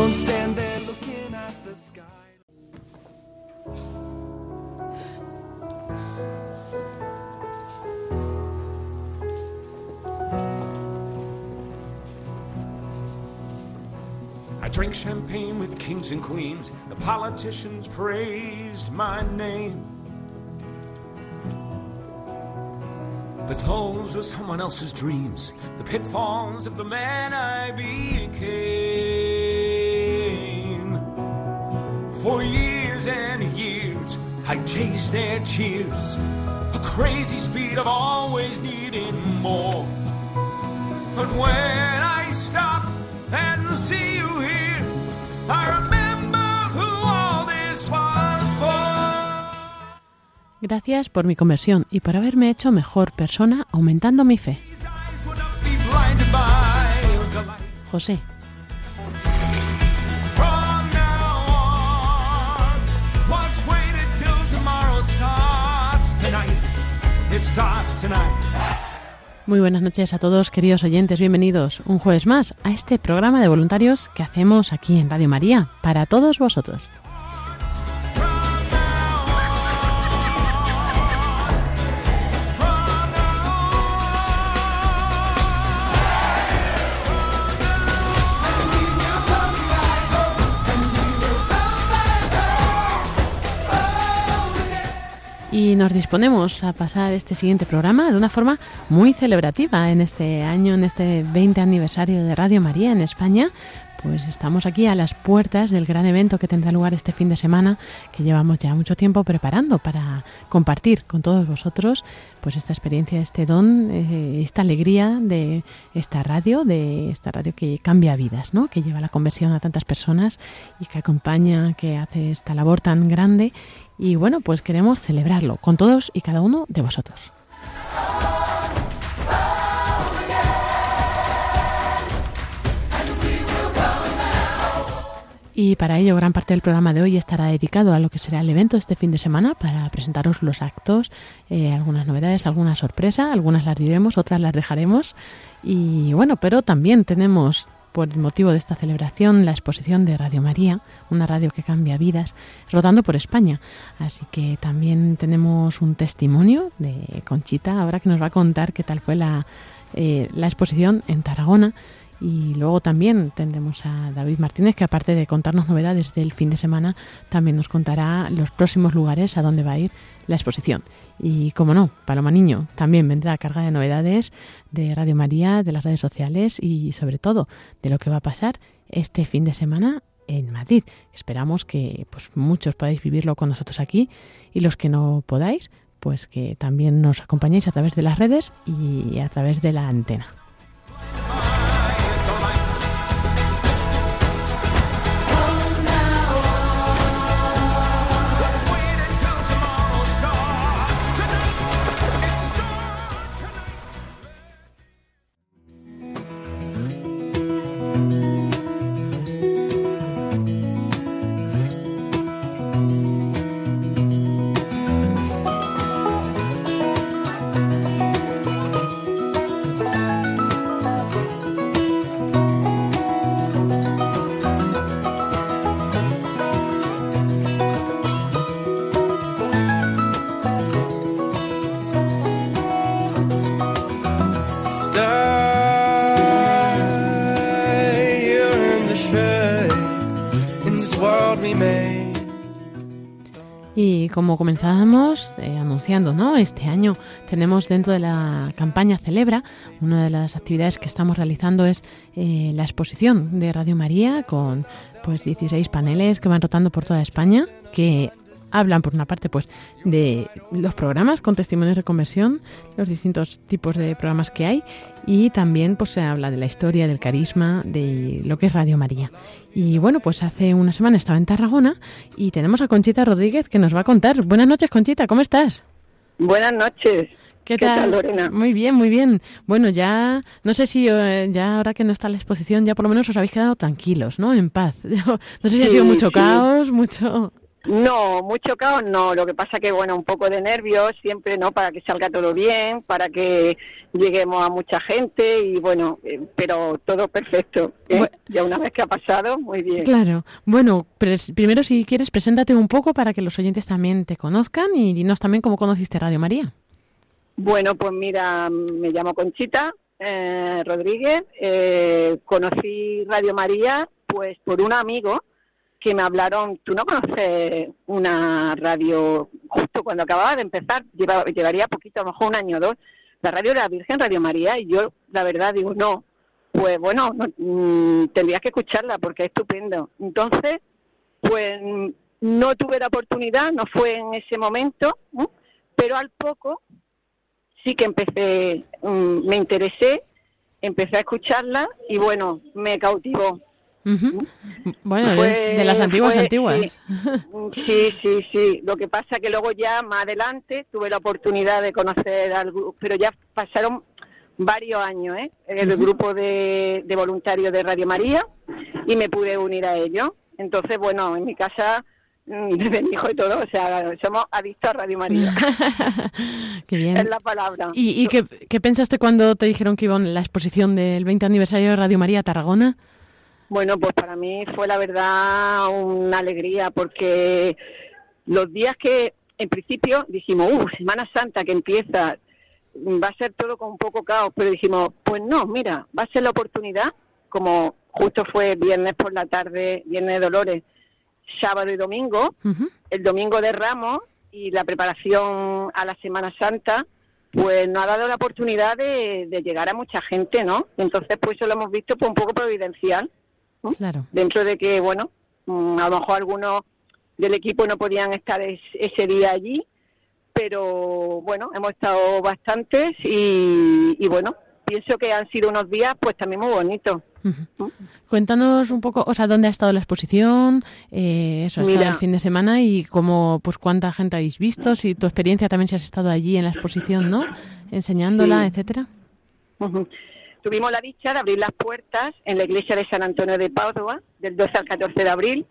Don't stand there looking at the sky. I drank champagne with kings and queens. The politicians praised my name. But those were someone else's dreams, the pitfalls of the man I became. Chased their cheers, a crazy speed of always needing more. But when I stop and see you here, I remember who all this was for. Gracias por mi conversión y por haberme hecho mejor persona aumentando mi fe. These Muy buenas noches a todos, queridos oyentes, bienvenidos un jueves más a este programa de voluntarios que hacemos aquí en Radio María para todos vosotros. Y nos disponemos a pasar este siguiente programa de una forma muy celebrativa en este año, en este 20 aniversario de Radio María en España. Pues estamos aquí a las puertas del gran evento que tendrá lugar este fin de semana, que llevamos ya mucho tiempo preparando para compartir con todos vosotros pues esta experiencia, este don, eh, esta alegría de esta radio, de esta radio que cambia vidas, ¿no? que lleva la conversión a tantas personas y que acompaña, que hace esta labor tan grande y bueno, pues queremos celebrarlo con todos y cada uno de vosotros. Y para ello, gran parte del programa de hoy estará dedicado a lo que será el evento este fin de semana para presentaros los actos, eh, algunas novedades, alguna sorpresa, algunas las diremos, otras las dejaremos. Y bueno, pero también tenemos, por el motivo de esta celebración, la exposición de Radio María, una radio que cambia vidas, rotando por España. Así que también tenemos un testimonio de Conchita, ahora que nos va a contar qué tal fue la, eh, la exposición en Tarragona. Y luego también tendremos a David Martínez, que aparte de contarnos novedades del fin de semana, también nos contará los próximos lugares a donde va a ir la exposición. Y como no, Paloma Niño también vendrá carga de novedades de Radio María, de las redes sociales y sobre todo de lo que va a pasar este fin de semana en Madrid. Esperamos que pues muchos podáis vivirlo con nosotros aquí y los que no podáis, pues que también nos acompañéis a través de las redes y a través de la antena. Comenzábamos eh, anunciando, ¿no? Este año tenemos dentro de la campaña Celebra, una de las actividades que estamos realizando es eh, la exposición de Radio María con pues 16 paneles que van rotando por toda España, que hablan por una parte pues de los programas con testimonios de conversión, los distintos tipos de programas que hay y también pues se habla de la historia, del carisma, de lo que es Radio María. Y bueno, pues hace una semana estaba en Tarragona y tenemos a Conchita Rodríguez que nos va a contar. Buenas noches, Conchita, ¿cómo estás? Buenas noches. ¿Qué, tal? Lorena? Muy bien, muy bien. Bueno, ya, no sé si eh, ya ahora que no está la exposición, ya por lo menos os habéis quedado tranquilos, ¿no? En paz. No sé si ha sido mucho caos, mucho... No, mucho caos no. Lo que pasa que, bueno, un poco de nervios siempre, ¿no? Para que salga todo bien, para que lleguemos a mucha gente y, bueno, eh, pero todo perfecto. ¿eh? ya una vez que ha pasado, muy bien. Claro. Bueno, primero, si quieres, preséntate un poco para que los oyentes también te conozcan y dinos también cómo conociste Radio María. Bueno, pues mira, me llamo Conchita eh, Rodríguez. Eh, conocí Radio María pues por un amigo que me hablaron, tú no conoces una radio, justo cuando acababa de empezar, llevaría poquito, a lo mejor un año o dos, la radio de la Virgen, Radio María, y yo la verdad digo, no, pues bueno, mm, tendrías que escucharla porque es estupendo. Entonces, pues no tuve la oportunidad, no fue en ese momento, pero al poco sí que empecé, mm, me interesé, empecé a escucharla y bueno, me cautivó. Bueno, de las antiguas antiguas. Sí, sí, sí. Lo que pasa que luego ya más adelante tuve la oportunidad de conocer algo, pero ya pasaron varios años, ¿eh? El grupo de, de voluntarios de Radio María y me pude unir a ellos. Entonces, bueno, en mi casa Mm, de mi hijo y todo, o sea, somos adictos a Radio María. qué bien. Es la palabra. ¿Y, qué, qué, pensaste cuando te dijeron que iban la exposición del 20 aniversario de Radio María Tarragona? Bueno, pues para mí fue la verdad una alegría porque los días que en principio dijimos, uh, Semana Santa que empieza, va a ser todo con un poco caos, pero dijimos, pues no, mira, va a ser la oportunidad, como justo fue viernes por la tarde, viernes de Dolores, sábado y domingo, el domingo de Ramos y la preparación a la Semana Santa, pues nos ha dado la oportunidad de, llegar a mucha gente, ¿no? Entonces, pues eso lo hemos visto pues, un poco providencial. Claro. Dentro de que, bueno, mm, a lo mejor algunos del equipo no podían estar ese día allí, pero bueno, hemos estado bastantes y, y bueno, pienso que han sido unos días pues también muy bonitos. Cuéntanos un poco, o sea, dónde ha estado la exposición, eh, eso, ha el fin de semana y cómo, pues cuánta gente habéis visto, si tu experiencia también si has estado allí en la exposición, ¿no? Enseñándola, etcétera. Tuvimos la dicha de abrir las puertas en la iglesia de San Antonio de Padua del 12 al 14 de abril,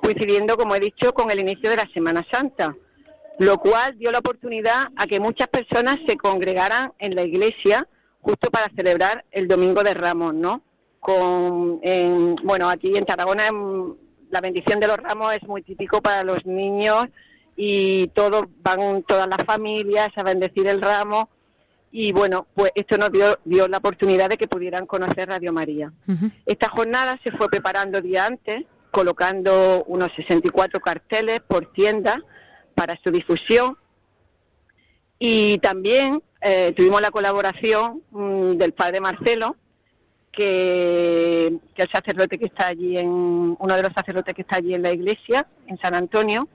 coincidiendo, como he dicho, con el inicio de la Semana Santa, lo cual dio la oportunidad a que muchas personas se congregaran en la iglesia justo para celebrar el Domingo de Ramos, ¿no? Con, bueno, aquí en Tarragona la bendición de los ramos es muy típico para los niños y todos van todas las familias a bendecir el ramo y bueno, pues esto nos dio, dio la oportunidad de que pudieran conocer Radio María. Esta jornada se fue preparando día antes, colocando unos 64 carteles por tienda para su difusión y también eh, tuvimos la colaboración mm, del padre Marcelo, que, que, el sacerdote que está allí en, uno de los sacerdotes que está allí en la iglesia, en San Antonio,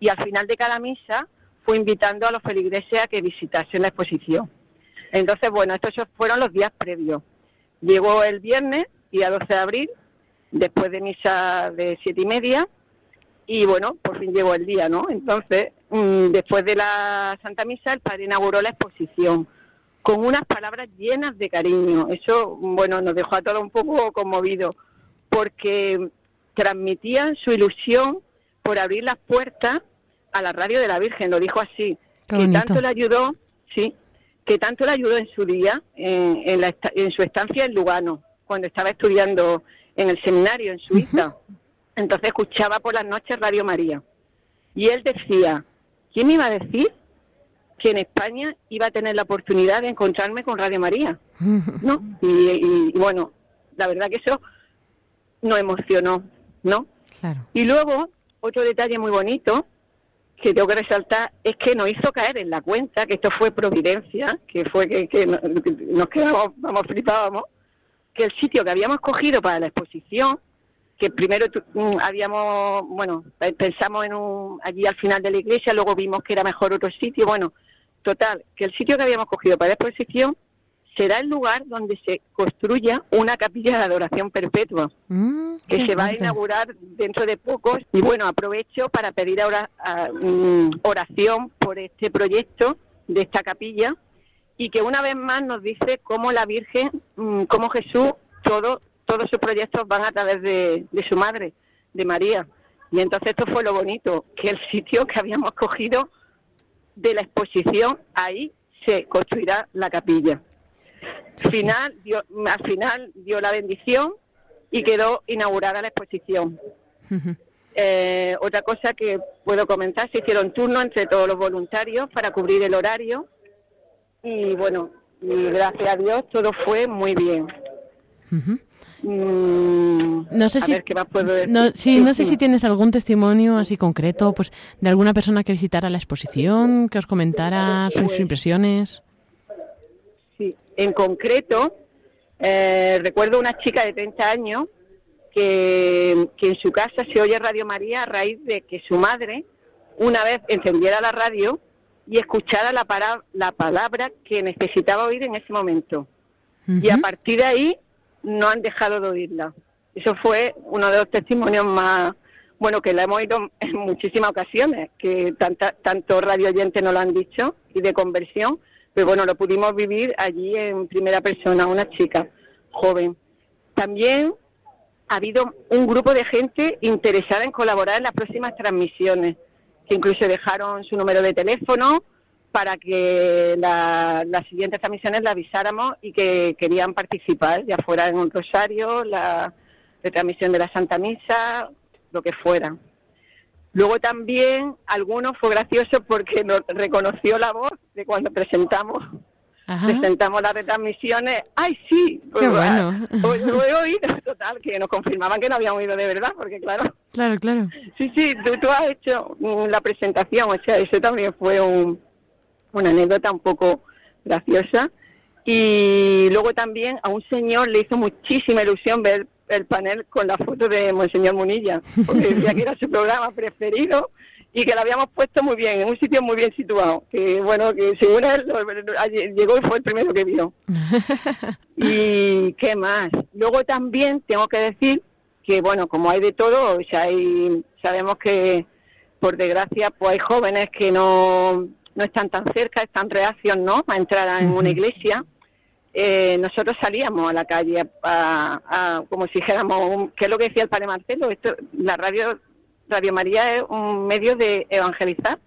y al final de cada misa fue invitando a los feligreses a que visitasen la exposición. Entonces, bueno, estos fueron los días previos. Llegó el viernes, día 12 de abril, después de misa de siete y media, y bueno, por fin llegó el día, ¿no? Entonces, mm, después de la Santa Misa, el padre inauguró la exposición con unas palabras llenas de cariño. Eso, bueno, nos dejó a todos un poco conmovidos, porque transmitían su ilusión por abrir las puertas a la radio de la Virgen, lo dijo así, que tanto le ayudó, sí, que tanto le ayudó en su día, en, en, su estancia en Lugano, cuando estaba estudiando en el seminario en Suiza. Entonces escuchaba por las noches Radio María. Y él decía, ¿quién iba a decir que en España iba a tener la oportunidad de encontrarme con Radio María? ¿No? Y, bueno, la verdad que eso nos emocionó, ¿no? Y luego, otro detalle muy bonito que tengo que resaltar es que nos hizo caer en la cuenta que esto fue providencia, que fue que, que nos quedamos, vamos, flipábamos, que el sitio que habíamos cogido para la exposición que primero mm, habíamos, bueno, pensamos en un, allí al final de la iglesia, luego vimos que era mejor otro sitio, bueno, total, que el sitio que habíamos cogido para la exposición será el lugar donde se construya una capilla de adoración perpetua, mm, que se va a inaugurar dentro de poco. Y bueno, aprovecho para pedir ahora mm, oración por este proyecto de esta capilla y que una vez más nos dice cómo la Virgen, mm, cómo Jesús, todo, todos sus proyectos van a través de, de su madre, de María. Y entonces esto fue lo bonito, que el sitio que habíamos cogido de la exposición, ahí se construirá la capilla. Final, dio, al final dio la bendición y quedó inaugurada la exposición. Eh, otra cosa que puedo comentar, se hicieron turnos entre todos los voluntarios para cubrir el horario y bueno, gracias a Dios todo fue muy bien. Mm, no sé si No, sí, no sé si tienes algún testimonio así concreto, pues de alguna persona que visitara la exposición, que os comentara sus pues impresiones. En concreto eh, recuerdo una chica de 30 años que, que en su casa se oye Radio María a raíz de que su madre una vez encendiera la radio y escuchara la, la palabra que necesitaba oír en ese momento. Y a partir de ahí no han dejado de oírla. Eso fue uno de los testimonios más, bueno, que la hemos oído en muchísimas ocasiones, que tanta, tanto radio oyentes nos lo han dicho, y de conversión, pero bueno, lo pudimos vivir allí en primera persona, una chica joven. También ha habido un grupo de gente interesada en colaborar en las próximas transmisiones, que incluso dejaron su número de teléfono para que las siguientes transmisiones la avisáramos y que querían participar, ya fuera en un rosario, la retransmisión de la Santa Misa, lo que fuera. Luego también algunos fue gracioso porque nos reconoció la voz de cuando presentamos presentamos las retransmisiones. ¡Ay, sí! Qué pues, bueno. Lo he oído, total, que nos confirmaban que no habían oído de verdad, porque claro. Claro, claro. Sí, sí, tú, tú has hecho la presentación, o sea, eso también fue un, una anécdota un poco graciosa. Y luego también a un señor le hizo muchísima ilusión ver el panel con la foto de Monseñor Munilla, porque decía que era su programa preferido y que lo habíamos puesto muy bien, en un sitio muy bien situado. Que bueno, que según él llegó y fue el primero que vio. y qué más. Luego también tengo que decir que, bueno, como hay de todo, o sea, hay, sabemos que por desgracia pues hay jóvenes que no no están tan cerca, están reacios ¿no? a entrar en una iglesia. Eh, nosotros salíamos a la calle a, como si dijéramos, ¿qué es lo que decía el padre Marcelo? Esto, la radio, radio María es un medio de evangelizar.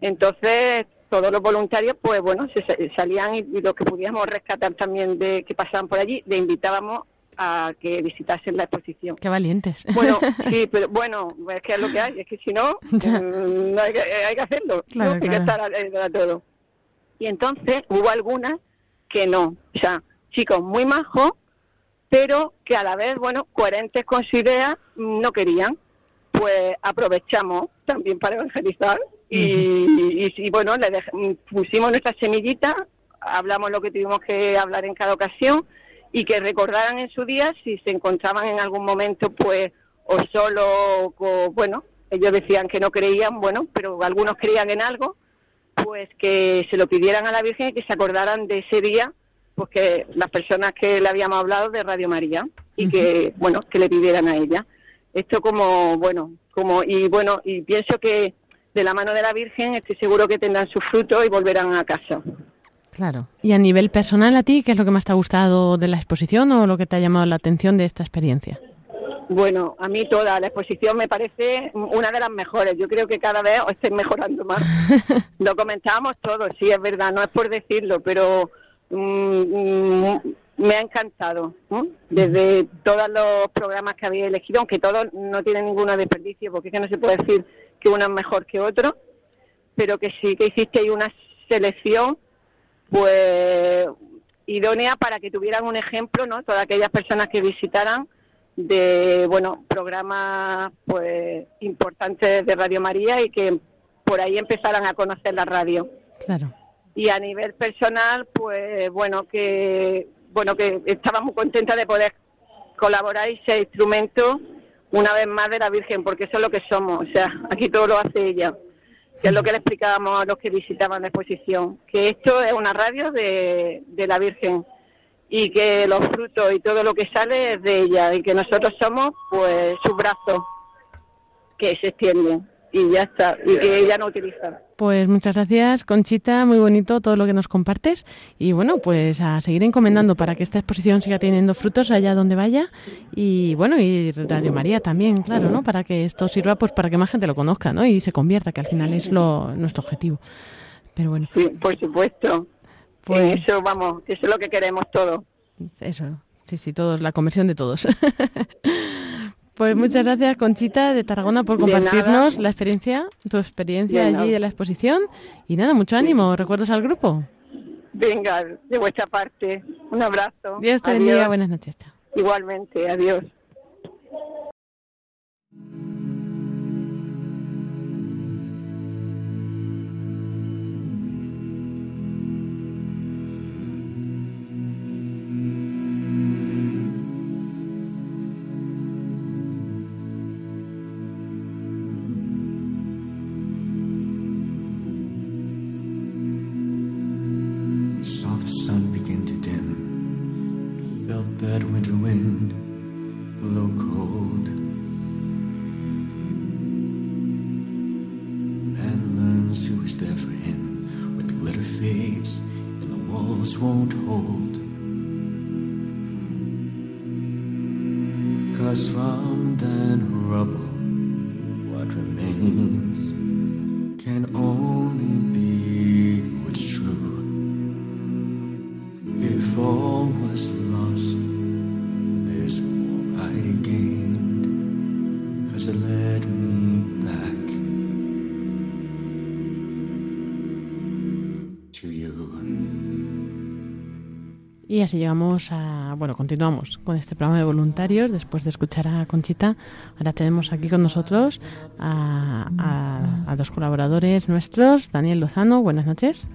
Entonces, todos los voluntarios, pues bueno, se, salían y, y, lo que pudiéramos rescatar también de que pasaban por allí, le invitábamos a que visitasen la exposición. Qué valientes. Bueno, sí, pero bueno, es que es lo que hay, es que si no, mm, no hay, que, hay, que, hacerlo, hay que estar a, todo. Y entonces hubo algunas que no, o sea, chicos muy majos, pero que a la vez, bueno, coherentes con su idea, no querían. Pues aprovechamos también para evangelizar y, y, bueno, le pusimos nuestra semillita, hablamos lo que tuvimos que hablar en cada ocasión y que recordaran en su día si se encontraban en algún momento pues o solo o, bueno ellos decían que no creían bueno pero algunos creían en algo pues que se lo pidieran a la Virgen y que se acordaran de ese día pues que las personas que le habíamos hablado de Radio María y que bueno que le pidieran a ella esto como bueno como y bueno y pienso que de la mano de la Virgen estoy seguro que tendrán su fruto y volverán a casa Claro. Y a nivel personal, ¿a ti qué es lo que más te ha gustado de la exposición o lo que te ha llamado la atención de esta experiencia? Bueno, a mí toda la exposición me parece una de las mejores. Yo creo que cada vez estoy mejorando más. lo comentábamos todos, sí, es verdad, no es por decirlo, pero mm, mm, me ha encantado. Desde todos los programas que había elegido, aunque todos no tienen ninguna desperdicio, porque es que no se puede decir que uno es mejor que otro, pero que sí que hiciste una selección pues idónea para que tuvieran un ejemplo, ¿no? Todas aquellas personas que visitaran de, bueno, programas pues importantes de Radio María y que por ahí empezaran a conocer la radio. Claro. Y a nivel personal, pues bueno, que bueno que estaba muy contenta de poder colaborar y ser instrumento una vez más de la Virgen, porque eso es lo que somos, o sea, aquí todo lo hace ella, que es lo que le explicábamos a los que visitaban la exposición, que esto es una radio de, de la Virgen y que los frutos y todo lo que sale es de ella y que nosotros somos pues sus brazos que se extienden y ya está, y que ella no utiliza. Pues muchas gracias, Conchita, muy bonito todo lo que nos compartes y bueno, pues a seguir encomendando para que esta exposición siga teniendo frutos allá donde vaya y bueno, y Radio María también, claro, ¿no? Para que esto sirva pues para que más gente lo conozca, ¿no? Y se convierta, que al final es lo nuestro objetivo. Pero bueno. Sí, por supuesto. Pues eso vamos, eso es lo que queremos todos. Eso, sí, sí, todos, la conversión de todos. Pues muchas gracias, Conchita de Tarragona, por compartirnos la experiencia, tu experiencia allí de la exposición. Y nada, mucho ánimo. ¿Recuerdos al grupo? Venga, de vuestra parte. Un abrazo. Dios te bendiga. Buenas noches. Igualmente, adiós. Y así llegamos a, bueno, continuamos con este programa de voluntarios. Después de escuchar a Conchita, ahora tenemos aquí con nosotros a, dos colaboradores nuestros, Daniel Lozano, buenas noches.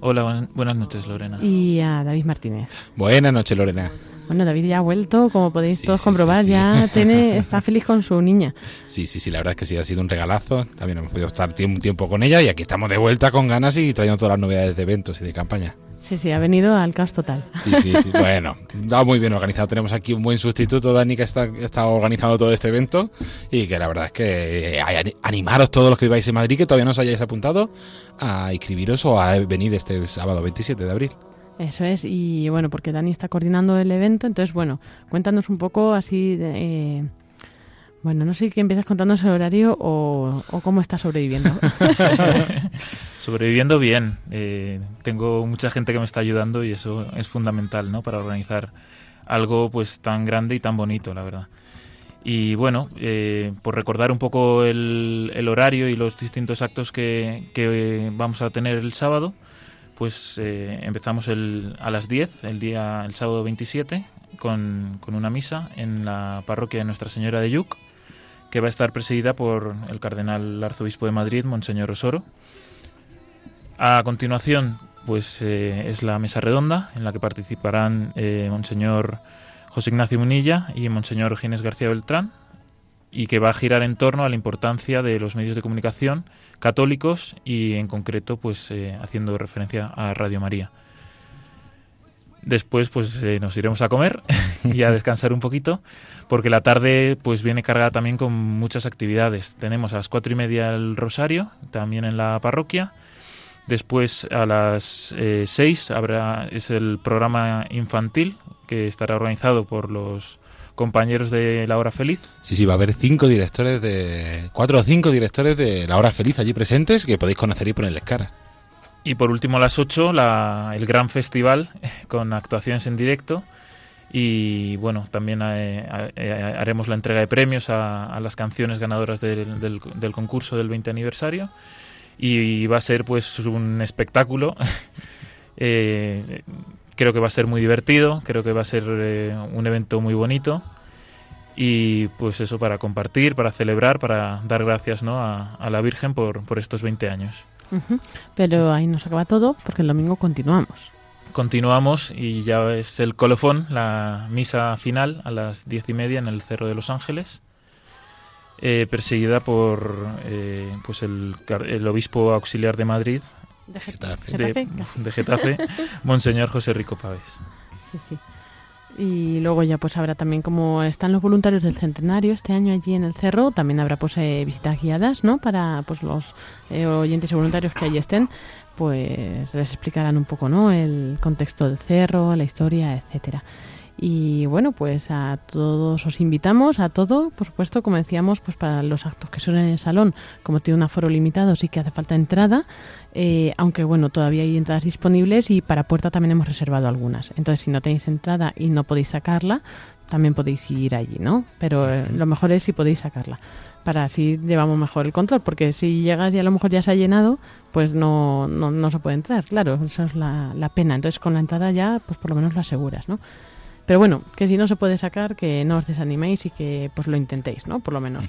Hola, buenas noches, Lorena. Y a David Martínez. Buenas noches, Lorena. Bueno, David ya ha vuelto, como podéis todos comprobar, ya tiene, está feliz con su niña. Sí, sí, sí, la verdad es que sí, ha sido un regalazo. También hemos podido estar un tiempo con ella y aquí estamos de vuelta con ganas y trayendo todas las novedades de eventos y de campaña. Sí, sí, ha venido al caos total. Sí, sí, sí. bueno, está muy bien organizado. Tenemos aquí un buen sustituto, Dani, que está, está organizando todo este evento y que la verdad es que eh, animaros todos los que viváis en Madrid que todavía no os hayáis apuntado a inscribiros o a venir este sábado 27 de abril. Eso es, y bueno, porque Dani está coordinando el evento, entonces bueno, cuéntanos un poco así de... Eh, bueno, no sé si empiezas contándonos el horario o, cómo estás sobreviviendo. sobreviviendo bien. Eh, tengo mucha gente que me está ayudando y eso es fundamental, ¿no? Para organizar algo pues tan grande y tan bonito, la verdad. Y bueno, eh, por recordar un poco el, horario y los distintos actos que, vamos a tener el sábado, pues eh, empezamos el, a las 10, el día el sábado 27, con, con, una misa en la parroquia de Nuestra Señora de Yuc que va a estar presidida por el cardenal arzobispo de Madrid, Monseñor Osoro. A continuación, pues eh, es la mesa redonda en la que participarán eh, Monseñor José Ignacio Munilla y Monseñor Ginés García Beltrán y que va a girar en torno a la importancia de los medios de comunicación católicos y en concreto pues eh, haciendo referencia a Radio María. Después pues eh, nos iremos a comer y a descansar un poquito porque la tarde pues viene cargada también con muchas actividades. Tenemos a las cuatro y media el rosario, también en la parroquia. Después a las eh, seis habrá es el programa infantil que estará organizado por los compañeros de La Hora Feliz. Sí, sí, va a haber cinco directores de cuatro o cinco directores de La Hora Feliz allí presentes que podéis conocer y ponerles cara. Y por último a las 8 el gran festival con actuaciones en directo y bueno, también eh, eh, haremos la entrega de premios a, las canciones ganadoras del, del, concurso del 20 aniversario y va a ser pues un espectáculo. Eh, creo que va a ser muy divertido, creo que va a ser un evento muy bonito y pues eso para compartir, para celebrar, para dar gracias ¿no? a, a la Virgen por estos 20 años. Pero ahí nos acaba todo porque el domingo continuamos. Continuamos y ya es el colofón, la misa final a las diez y media en el Cerro de los Ángeles. eh, perseguida por eh, pues el, el obispo auxiliar de Madrid, De Getafe. de, Getafe. de Getafe, Monseñor José Rico Pávez. Sí, sí. Y luego ya pues habrá también como están los voluntarios del centenario este año allí en el cerro, también habrá pues eh, visitas guiadas, ¿no? Para pues los eh, oyentes y voluntarios que allí estén, pues les explicarán un poco, ¿no? El contexto del cerro, la historia, etcétera. Y bueno, pues a todos os invitamos, a todo, por supuesto, como decíamos, pues para los actos que son en el salón, como tiene un aforo limitado, sí que hace falta entrada, eh, aunque bueno, todavía hay entradas disponibles y para puerta también hemos reservado algunas. Entonces, si no tenéis entrada y no podéis sacarla, también podéis ir allí, ¿no? Pero eh, lo mejor es si podéis sacarla, para así llevamos mejor el control, porque si llegas y a lo mejor ya se ha llenado, pues no, no, no se puede entrar, claro, eso es la, la pena. Entonces, con la entrada ya, pues por lo menos lo aseguras, ¿no? Pero bueno, que si no se puede sacar, que no os desaniméis y que pues lo intentéis, ¿no? Por lo menos.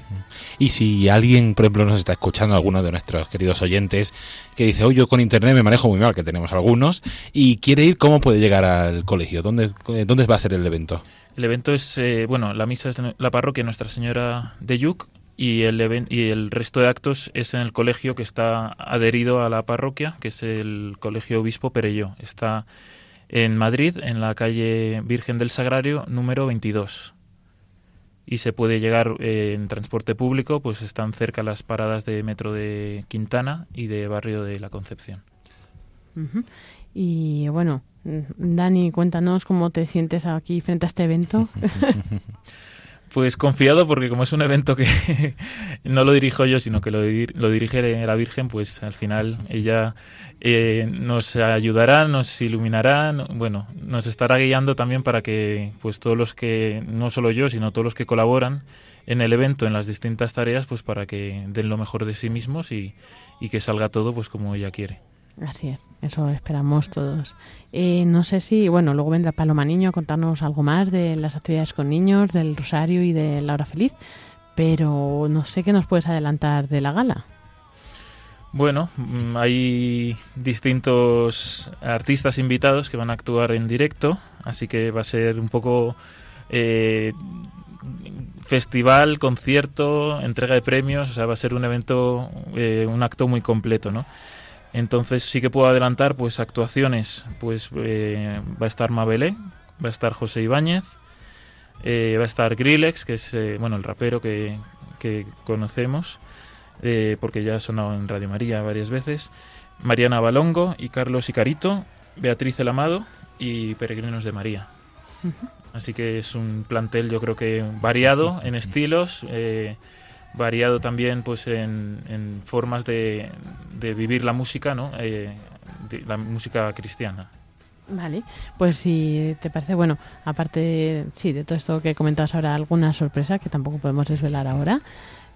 Y si alguien, por ejemplo, nos está escuchando, alguno de nuestros queridos oyentes, que dice, oye, yo con internet me manejo muy mal, que tenemos algunos, y quiere ir, ¿cómo puede llegar al colegio? ¿Dónde, eh, dónde va a ser el evento? El evento es, eh, bueno, la misa es en la parroquia Nuestra Señora de Yuc y el, y el resto de actos es en el colegio que está adherido a la parroquia, que es el Colegio Obispo Perelló. Está en Madrid, en la calle Virgen del Sagrario, número 22. Y se puede llegar eh, en transporte público, pues están cerca las paradas de metro de Quintana y de Barrio de la Concepción. Y bueno, mm, Dani, cuéntanos cómo te sientes aquí frente a este evento. Pues confiado porque como es un evento que no lo dirijo yo, sino que lo, dir- lo dirige la Virgen, pues al final ella eh, nos ayudará, nos iluminará, no- bueno, nos estará guiando también para que pues todos los que, no solo yo, sino todos los que colaboran en el evento, en las distintas tareas, pues para que den lo mejor de sí mismos y, y que salga todo pues como ella quiere. Así es, eso esperamos todos. Eh, no sé si, bueno, luego vendrá Paloma Niño a contarnos algo más de las actividades con niños, del Rosario y de la Hora Feliz, pero no sé qué nos puedes adelantar de la gala. Bueno, mm, hay distintos artistas invitados que van a actuar en directo, así que va a ser un poco eh, festival, concierto, entrega de premios, o sea, va a ser un evento, eh, un acto muy completo, ¿no? Entonces sí que puedo adelantar, pues actuaciones, pues eh, va a estar Mabelé, va a estar José Ibáñez, eh, va a estar Grillex, que es eh, bueno el rapero que, que conocemos, eh, porque ya ha sonado en Radio María varias veces, Mariana Balongo y Carlos Icarito, Beatriz El Amado y Peregrinos de María. Así que es un plantel yo creo que variado en estilos, eh, variado también pues en, en formas de, de vivir la música, ¿no? Eh, de la música cristiana. Vale, pues si te parece, bueno, aparte, sí, de todo esto que comentabas ahora, alguna sorpresa que tampoco podemos desvelar ahora,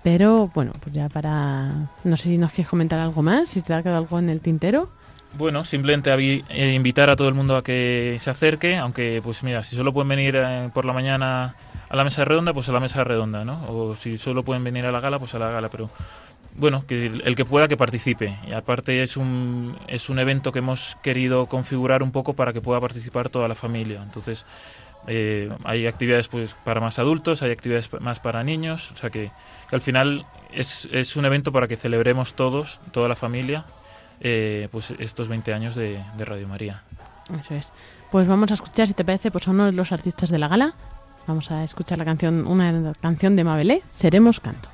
pero bueno, pues ya para, no sé si nos quieres comentar algo más, si te ha quedado algo en el tintero. Bueno, simplemente eh, invitar a todo el mundo a que se acerque, aunque pues mira, si solo pueden venir eh, por la mañana a la mesa redonda, pues a la mesa redonda, ¿no? O si solo pueden venir a la gala, pues a la gala, pero bueno, que el que pueda que participe. Y aparte es un es un evento que hemos querido configurar un poco para que pueda participar toda la familia. Entonces, eh, hay actividades pues para más adultos, hay actividades más para niños, o sea que, que al final es, es un evento para que celebremos todos, toda la familia, eh, pues estos 20 años de, de Radio María. Eso es. Pues vamos a escuchar, si te parece, pues a uno de los artistas de la gala. Vamos a escuchar la canción, una canción de Mabelé, Seremos Canto.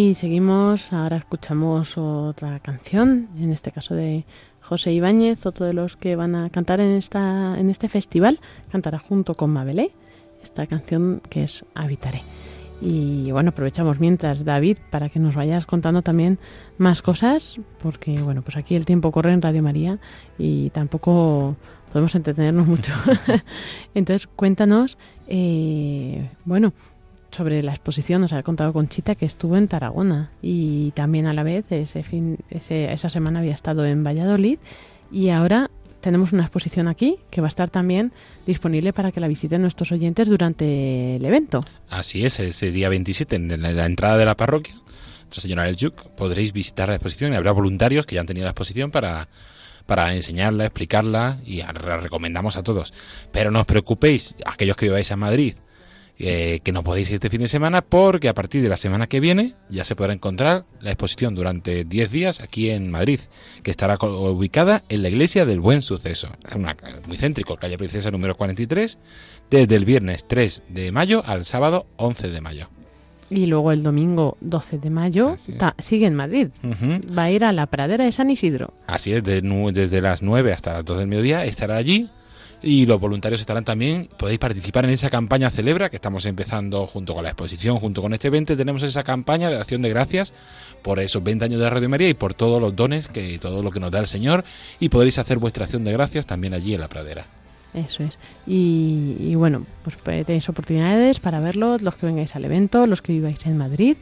Y seguimos, ahora escuchamos otra canción, en este caso de José Ibáñez, otro de los que van a cantar en, esta, en este festival, cantará junto con Mabelé esta canción que es Habitaré. Y bueno, aprovechamos mientras, David, para que nos vayas contando también más cosas, porque bueno, pues aquí el tiempo corre en Radio María y tampoco podemos entretenernos mucho. Entonces, cuéntanos, eh, bueno, sobre la exposición, nos ha contado Conchita que estuvo en Tarragona y también a la vez ese fin, ese- esa semana había estado en Valladolid y ahora tenemos una exposición aquí que va a estar también disponible para que la visiten nuestros oyentes durante el evento. Así es, ese día 27 en la, entrada de la parroquia, Nuestra Señora del Yuc, podréis visitar la exposición y habrá voluntarios que ya han tenido la exposición para, para enseñarla, explicarla y la recomendamos a todos. Pero no os preocupéis, aquellos que viváis a Madrid, eh, que no podéis ir este fin de semana porque a partir de la semana que viene ya se podrá encontrar la exposición durante 10 días aquí en Madrid, que estará ubicada en la iglesia del Buen Suceso, Es una, muy céntrico, calle Princesa número 43, desde el viernes 3 de mayo al sábado 11 de mayo. Y luego el domingo 12 de mayo ta- sigue en Madrid. Va a ir a la pradera de San Isidro. Así es, de desde las 9 hasta las 2 del mediodía estará allí y los voluntarios estarán también, podéis participar en esa campaña Celebra que estamos empezando junto con la exposición, junto con este evento, tenemos esa campaña de acción de gracias por esos 20 años de Radio María y por todos los dones, que todo lo que nos da el Señor y podréis hacer vuestra acción de gracias también allí en la pradera. Eso es. Y, y bueno, pues eh, tenéis oportunidades para verlo, los que vengáis al evento, los que viváis en Madrid.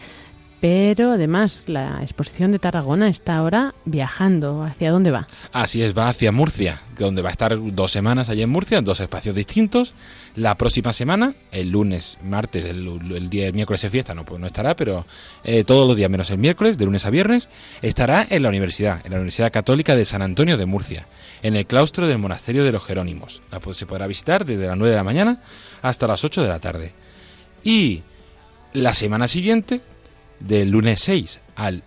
Pero además la exposición de Tarragona está ahora viajando. ¿Hacia dónde va? Así es, va hacia Murcia, donde va a estar dos semanas allí en Murcia, en dos espacios distintos. La próxima semana, el lunes, martes, el, día el miércoles de fiesta, no, pues estará, pero eh, todos los días menos el miércoles, de lunes a viernes, estará en la universidad, en la Universidad Católica de San Antonio de Murcia, en el claustro del Monasterio de los Jerónimos. La, pues, se podrá visitar desde las 9 de la mañana hasta las 8 de la tarde. Y la semana siguiente, del lunes 6 al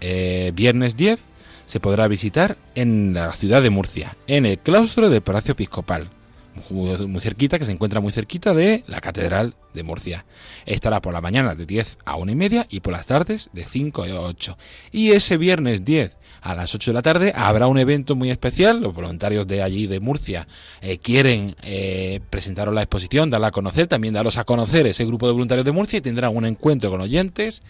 eh, viernes 10, se podrá visitar en la ciudad de Murcia, en el claustro del Palacio Episcopal, muy, cerquita, que se encuentra muy cerquita de la Catedral de Murcia. Estará por la mañana de 10 a 1 y media y por las tardes de 5 a 8. Y ese viernes 10 a las 8 de la tarde habrá un evento muy especial. Los voluntarios de allí de Murcia eh, quieren eh, presentaros la exposición, darla a conocer, también daros a conocer ese grupo de voluntarios de Murcia y tendrán un encuentro con oyentes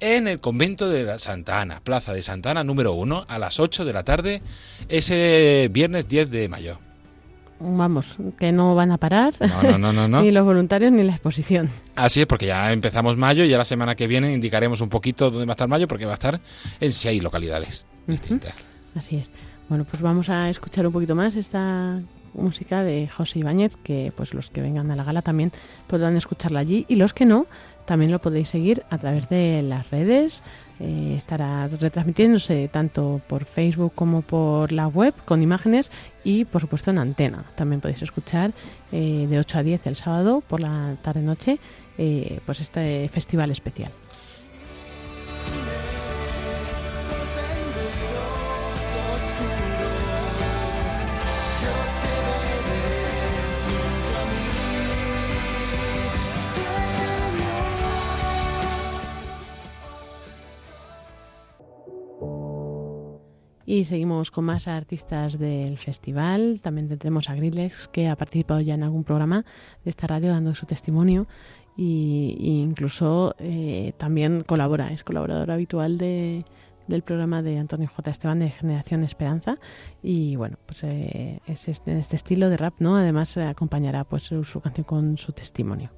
en el convento de la Santa Ana, Plaza de Santa Ana número 1, a las 8 de la tarde, ese viernes 10 de mayo. Vamos, que no van a parar. No, no, no, no, no. ni los voluntarios ni la exposición. Así es, porque ya empezamos mayo y ya la semana que viene indicaremos un poquito dónde va a estar mayo, porque va a estar en seis localidades distintas. Así es. Bueno, pues vamos a escuchar un poquito más esta música de José Ibáñez, que pues los que vengan a la gala también podrán escucharla allí y los que no, también lo podéis seguir a través de las redes. Eh, estará retransmitiéndose tanto por Facebook como por la web con imágenes y por supuesto en antena. También podéis escuchar eh, de 8 a 10 el sábado por la tarde-noche eh, pues este festival especial. Y seguimos con más artistas del festival. También tendremos a Grillex, que ha participado ya en algún programa de esta radio dando su testimonio. Y, incluso eh, también colabora, es colaborador habitual de, del programa de Antonio J. Esteban de Generación Esperanza. Y bueno, pues eh, es este, este estilo de rap, ¿no? Además eh, acompañará pues su canción con su testimonio.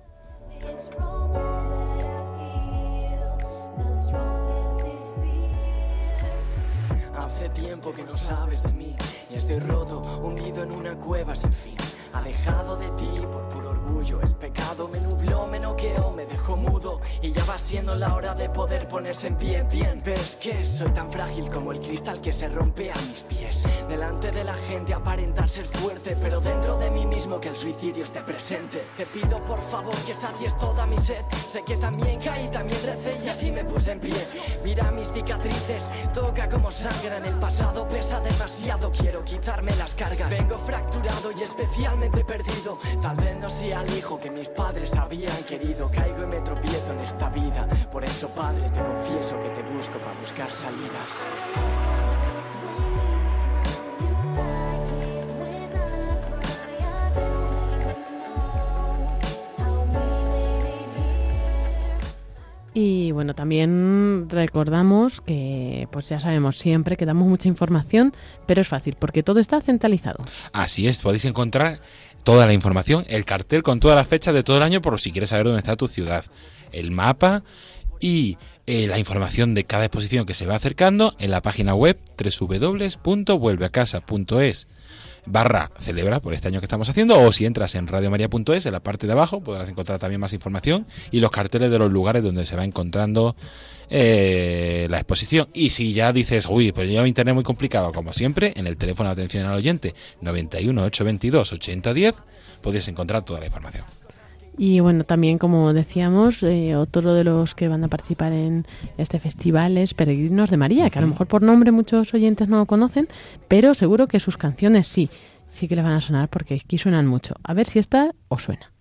Que no sabes de mí y estoy roto, hundido en una cueva sin fin. Alejado de ti por el pecado me nubló, me noqueó, me dejó mudo y ya va siendo la hora de poder ponerse en pie bien. Ves que soy tan frágil como el cristal que se rompe a mis pies. Delante de la gente aparentar ser fuerte, pero dentro de mí mismo que el suicidio esté presente. Te pido por favor que sacies toda mi sed. Sé que también caí, también recé y así me puse en pie. Mira mis cicatrices, toca como sangran. El pasado pesa demasiado, quiero quitarme las cargas. Vengo fracturado y especialmente perdido. Tal vez no sea el hijo que mis padres habían querido. Caigo y me tropiezo en esta vida. Por eso, padre, te confieso que te busco para buscar salidas. Y bueno, también recordamos que pues ya sabemos siempre que damos mucha información, pero es fácil porque todo está centralizado. Así es, podéis encontrar toda la información, el cartel con todas las fechas de todo el año por si quieres saber dónde está tu ciudad, el mapa y eh, la información de cada exposición que se va acercando en la página web www.vuelveacasa.es barra celebra por este año que estamos haciendo o si entras en radiomaria.es en la parte de abajo podrás encontrar también más información y los carteles de los lugares donde se va encontrando eh, la exposición y si ya dices uy pero yo internet muy complicado como siempre en el teléfono de atención al oyente 91 822 8010 podéis encontrar toda la información Y bueno, también como decíamos, eh, otro de los que van a participar en este festival es Peregrinos de María, que a lo mejor por nombre muchos oyentes no lo conocen, pero seguro que sus canciones sí, sí que le van a sonar porque aquí suenan mucho. A ver si esta os suena.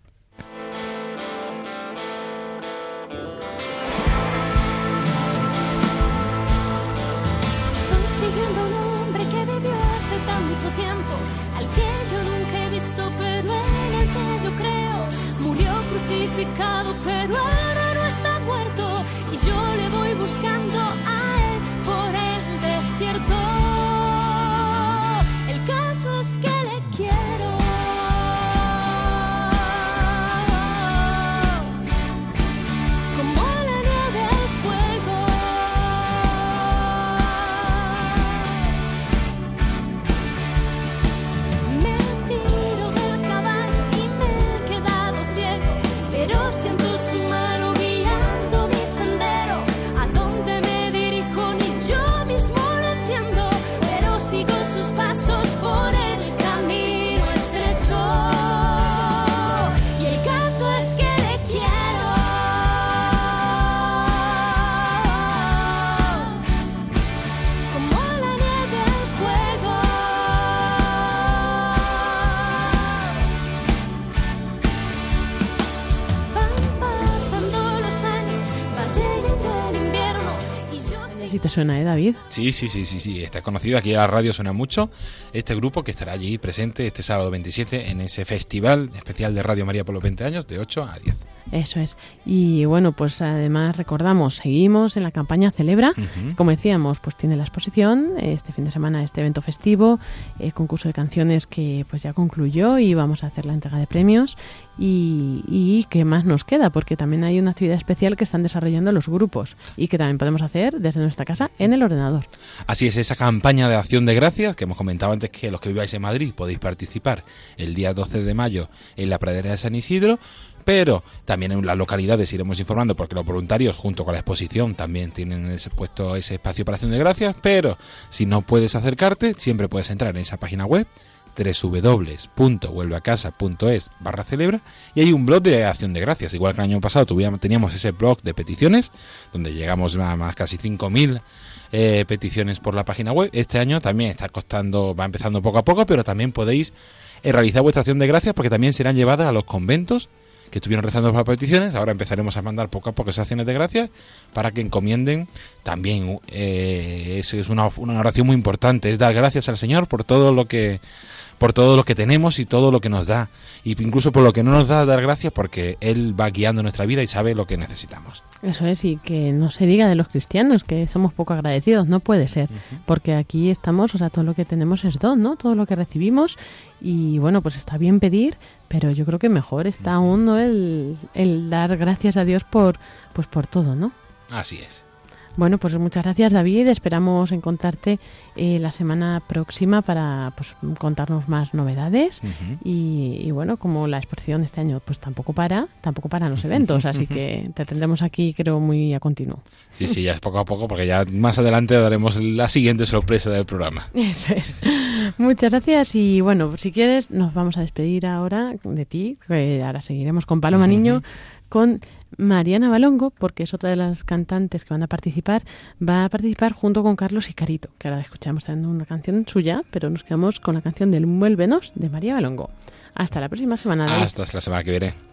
Suena, ¿eh, David? Sí, sí, sí, sí, sí, está conocido. Aquí a la radio suena mucho. Este grupo que estará allí presente este sábado 27 en ese festival especial de Radio María por los 20 años, de 8 a 10. Eso es. Y bueno, pues además recordamos, seguimos en la campaña Celebra. Como decíamos, pues tiene la exposición, este fin de semana este evento festivo, el concurso de canciones que pues ya concluyó y vamos a hacer la entrega de premios. Y, y qué más nos queda, porque también hay una actividad especial que están desarrollando los grupos y que también podemos hacer desde nuestra casa en el ordenador. Así es, esa campaña de acción de gracias que hemos comentado antes que los que viváis en Madrid podéis participar el día 12 de mayo en la pradera de San Isidro, pero también en las localidades iremos informando porque los voluntarios junto con la exposición también tienen ese puesto ese espacio para acción de gracias, pero si no puedes acercarte, siempre puedes entrar en esa página web www.vuelveacasa.es barra celebra y hay un blog de acción de gracias. Igual que el año pasado teníamos ese blog de peticiones, donde llegamos a más casi 5.000 eh, peticiones por la página web. Este año también está costando, va empezando poco a poco, pero también podéis eh, realizar vuestra acción de gracias porque también serán llevadas a los conventos que estuvieron rezando por las peticiones. Ahora empezaremos a mandar poco a poco esas acciones de gracias para que encomienden también. Eh, es, es una, una oración muy importante, es dar gracias al Señor por todo lo que por todo lo que tenemos y todo lo que nos da. Y incluso por lo que no nos da, dar gracias porque Él va guiando nuestra vida y sabe lo que necesitamos. Eso es, y que no se diga de los cristianos que somos poco agradecidos, no puede ser, porque aquí estamos, o sea, todo lo que tenemos es don, ¿no? Todo lo que recibimos y bueno, pues está bien pedir, pero yo creo que mejor está aún ¿no? el, el dar gracias a Dios por, pues por todo, ¿no? Así es. Bueno, pues muchas gracias David. Esperamos encontrarte eh, la semana próxima para pues, contarnos más novedades. Y, y bueno, como la exposición este año pues tampoco para, tampoco paran los eventos, así que te tendremos aquí creo muy a continuo. Sí, sí, ya es poco a poco, porque ya más adelante daremos la siguiente sorpresa del programa. Eso es. Muchas gracias y bueno, si quieres nos vamos a despedir ahora de ti, que ahora seguiremos con Paloma Niño, con Mariana Balongo, porque es otra de las cantantes que van a participar, va a participar junto con Carlos y Carito, que ahora escuchamos también una canción suya, pero nos quedamos con la canción del Muélvenos de María Balongo. Hasta la próxima semana. David. Hasta la semana que viene.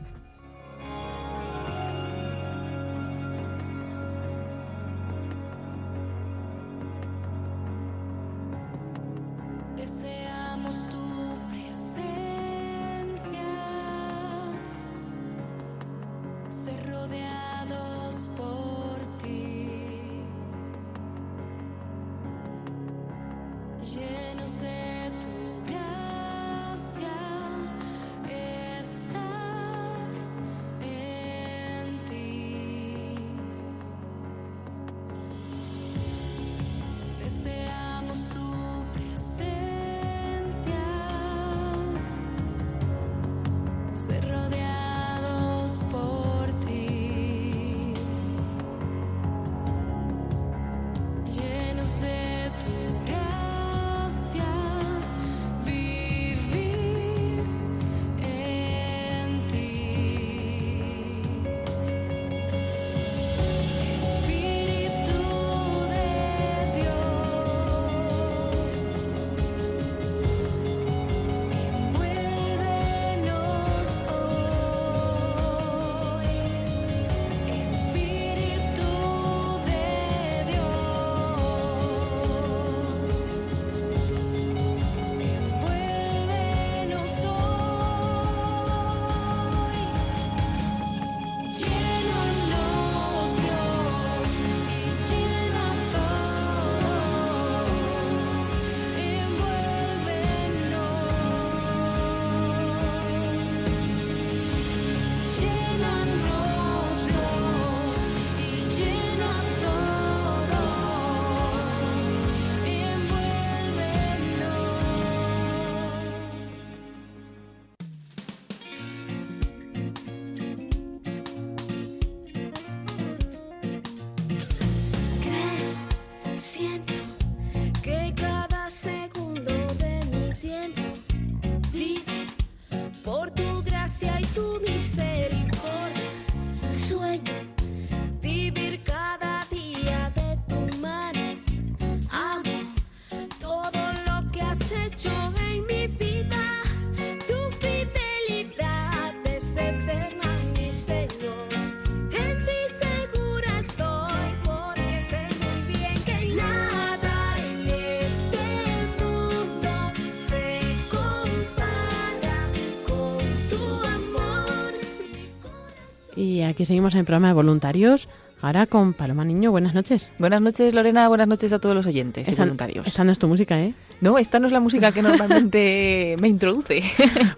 Aquí seguimos en el programa de voluntarios, ahora con Paloma Niño. Buenas noches. Buenas noches, Lorena. Buenas noches a todos los oyentes y voluntarios. Esta no es tu música, ¿eh? No, esta no es la música que normalmente me introduce.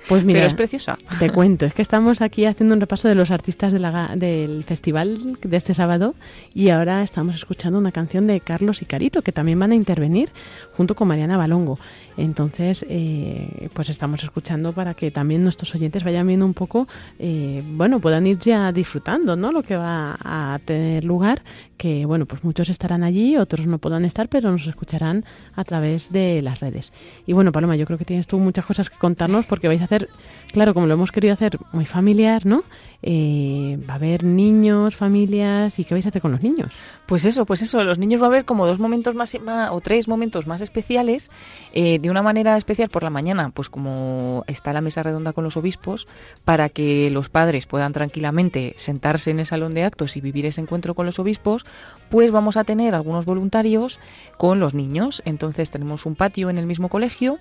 Pues mira, Pero es preciosa. Te cuento, es que estamos aquí haciendo un repaso de los artistas de la ga- del festival de este sábado y ahora estamos escuchando una canción de Carlos y Carito que también van a intervenir junto con Mariana Balongo. Entonces, eh, pues estamos escuchando para que también nuestros oyentes vayan viendo un poco, eh, bueno, puedan ir ya disfrutando, ¿no? Lo que va a tener lugar, que bueno, pues muchos estarán allí, otros no podrán estar, pero nos escucharán a través de las redes. Y bueno, Paloma, yo creo que tienes tú muchas cosas que contarnos porque vais a hacer, claro, como lo hemos querido hacer muy familiar, ¿no? Eh, va a haber niños, familias, ¿y qué vais a hacer con los niños? Pues eso, pues eso. Los niños va a haber como dos momentos más, o tres momentos más especiales. eh, de una manera especial por la mañana, pues como está la mesa redonda con los obispos, para que los padres puedan tranquilamente sentarse en el salón de actos y vivir ese encuentro con los obispos, pues vamos a tener algunos voluntarios con los niños. Entonces tenemos un patio en el mismo colegio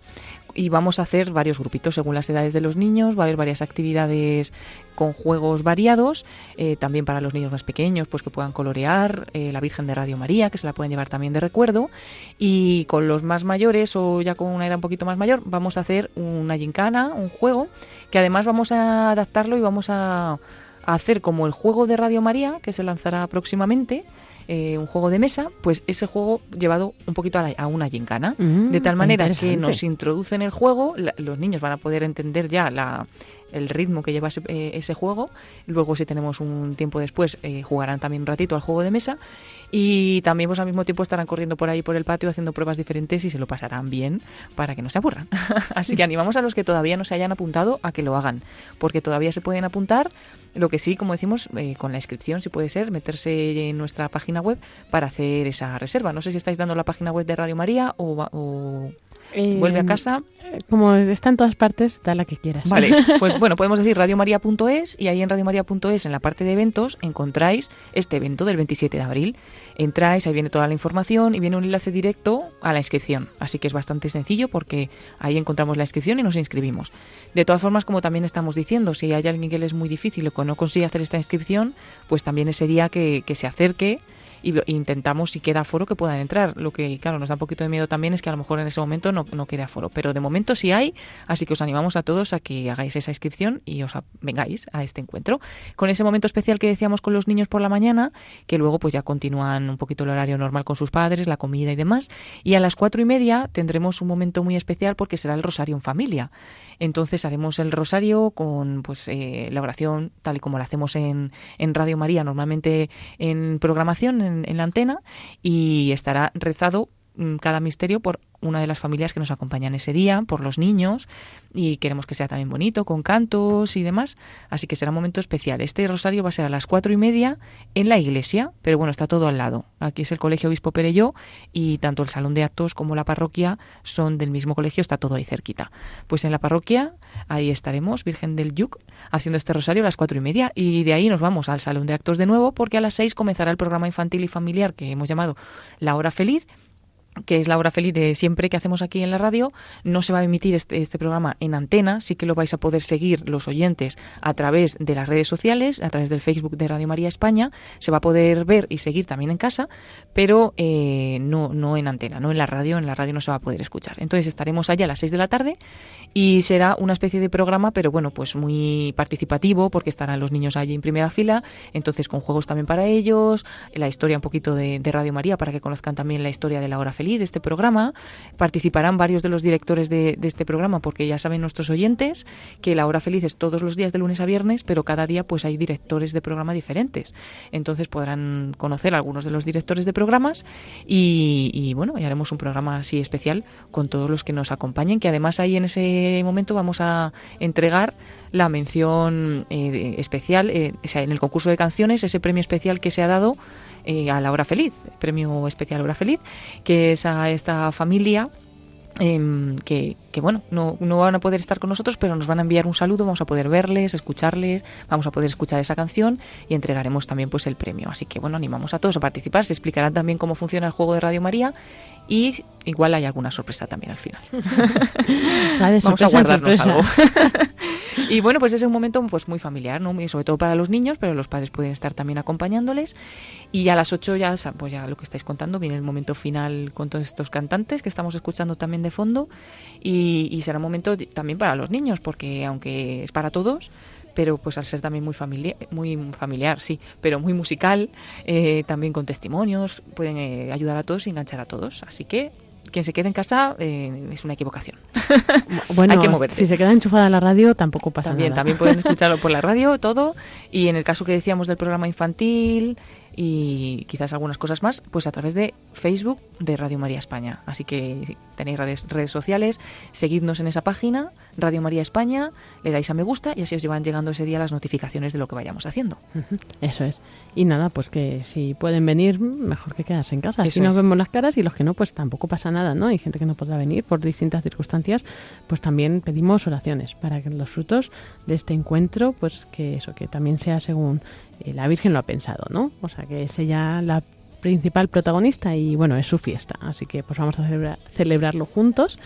y vamos a hacer varios grupitos según las edades de los niños. Va a haber varias actividades con juegos variados, eh, también para los niños más pequeños, pues que puedan colorear eh, la Virgen de Radio María, que se la pueden llevar también de recuerdo. Y con los más mayores o ya con una edad un poquito más mayor, vamos a hacer una gincana, un juego, que además vamos a adaptarlo y vamos a, a hacer como el juego de Radio María, que se lanzará próximamente. Eh, un juego de mesa, pues ese juego llevado un poquito a, la- a una gincana. Mm, de tal manera que nos introducen el juego, la- los niños van a poder entender ya la, el ritmo que lleva ese, eh, ese juego. Luego, si tenemos un tiempo después, eh, jugarán también un ratito al juego de mesa. Y también, pues al mismo tiempo, estarán corriendo por ahí por el patio haciendo pruebas diferentes y se lo pasarán bien para que no se aburran. Así que animamos a los que todavía no se hayan apuntado a que lo hagan, porque todavía se pueden apuntar. Lo que sí, como decimos, eh, con la inscripción, si puede ser, meterse en nuestra página web para hacer esa reserva. No sé si estáis dando la página web de Radio María o, o Eh, vuelve a casa. Como está en todas partes, da la que quieras. Vale, pues bueno, podemos decir radiomaria.es y ahí en radiomaria.es, en la parte de eventos, encontráis este evento del 27 de abril. Entráis, ahí viene toda la información y viene un enlace directo a la inscripción. Así que es bastante sencillo porque ahí encontramos la inscripción y nos inscribimos. De todas formas, como también estamos diciendo, si hay alguien que le es muy difícil o que no consigue hacer esta inscripción, pues también ese día que, que se acerque y intentamos si queda aforo que puedan entrar. Lo que, claro, nos da un poquito de miedo también es que a lo mejor en ese momento no, no quede aforo. Pero de momento sí hay, así que os animamos a todos a que hagáis esa inscripción y os vengáis a este encuentro. Con ese momento especial que decíamos con los niños por la mañana, que luego pues ya continúan un poquito el horario normal con sus padres, la comida y demás. Y a las cuatro y media tendremos un momento muy especial porque será el rosario en familia. Entonces haremos el rosario con pues eh, la oración tal y como la hacemos en, en Radio María, normalmente en programación, en, en la antena, y estará rezado cada misterio por una de las familias que nos acompañan ese día, por los niños, y queremos que sea también bonito, con cantos y demás. Así que será un momento especial. Este rosario va a ser a las cuatro y media en la iglesia, pero bueno, está todo al lado. Aquí es el Colegio Obispo Perelló y tanto el salón de actos como la parroquia son del mismo colegio, está todo ahí cerquita. Pues en la parroquia, ahí estaremos, Virgen del Yuc, haciendo este rosario a las cuatro y media. Y de ahí nos vamos al salón de actos de nuevo, porque a las seis comenzará el programa infantil y familiar que hemos llamado La Hora Feliz que es la hora feliz de siempre que hacemos aquí en la radio. No se va a emitir este, este programa en antena, sí que lo vais a poder seguir los oyentes a través de las redes sociales, a través del Facebook de Radio María España. Se va a poder ver y seguir también en casa, pero eh, no, no en antena, no en la radio. En la radio no se va a poder escuchar. Entonces estaremos allá a las 6 de la tarde y será una especie de programa, pero bueno, pues muy participativo porque estarán los niños allí en primera fila, entonces con juegos también para ellos, la historia un poquito de, de Radio María para que conozcan también la historia de la hora feliz de este programa. Participarán varios de los directores de, este programa porque ya saben nuestros oyentes que la hora feliz es todos los días de lunes a viernes, pero cada día pues hay directores de programa diferentes. Entonces podrán conocer a algunos de los directores de programas y, y, bueno, y haremos un programa así especial con todos los que nos acompañen, que además ahí en ese momento vamos a entregar la mención eh, especial, eh, en el concurso de canciones, ese premio especial que se ha dado eh, a la hora feliz, premio especial hora feliz, que es a esta familia em, que, que, bueno, no, no van a poder estar con nosotros, pero nos van a enviar un saludo, vamos a poder verles, escucharles, vamos a poder escuchar esa canción y entregaremos también pues el premio. Así que bueno, animamos a todos a participar, se explicará también cómo funciona el juego de Radio María y igual hay alguna sorpresa también al final. Vamos a guardarnos algo. y bueno, pues es un momento pues muy familiar, ¿no? Y sobre todo para los niños, pero los padres pueden estar también acompañándoles. Y a las 8 ya, pues ya lo que estáis contando, viene el momento final con todos estos cantantes que estamos escuchando también de fondo. Y, y será un momento también para los niños, porque aunque es para todos, pero pues al ser también muy familiar, muy familiar, sí, pero muy musical, eh, también con testimonios, pueden eh, ayudar a todos y enganchar a todos. Así que quien se quede en casa eh, es una equivocación. Bueno, Hay que moverse. si se queda enchufada la radio tampoco pasa También, nada. también pueden escucharlo por la radio, todo. Y en el caso que decíamos del programa infantil y quizás algunas cosas más, pues a través de Facebook de Radio María España. Así que si tenéis redes, redes sociales, seguidnos en esa página, Radio María España, le dais a me gusta y así os llevan llegando ese día las notificaciones de lo que vayamos haciendo. Eso es. Y nada, pues que si pueden venir, mejor que quedarse en casa. Eso nos es. vemos las caras y los que no, pues tampoco pasa nada, ¿no? Hay gente que no podrá venir por distintas circunstancias, pues también pedimos oraciones para que los frutos de este encuentro, pues que eso, que también sea según la Virgen lo ha pensado, ¿no? O sea, que es ella la principal protagonista y bueno, es su fiesta. Así que pues vamos a celebrar- celebrarlo juntos.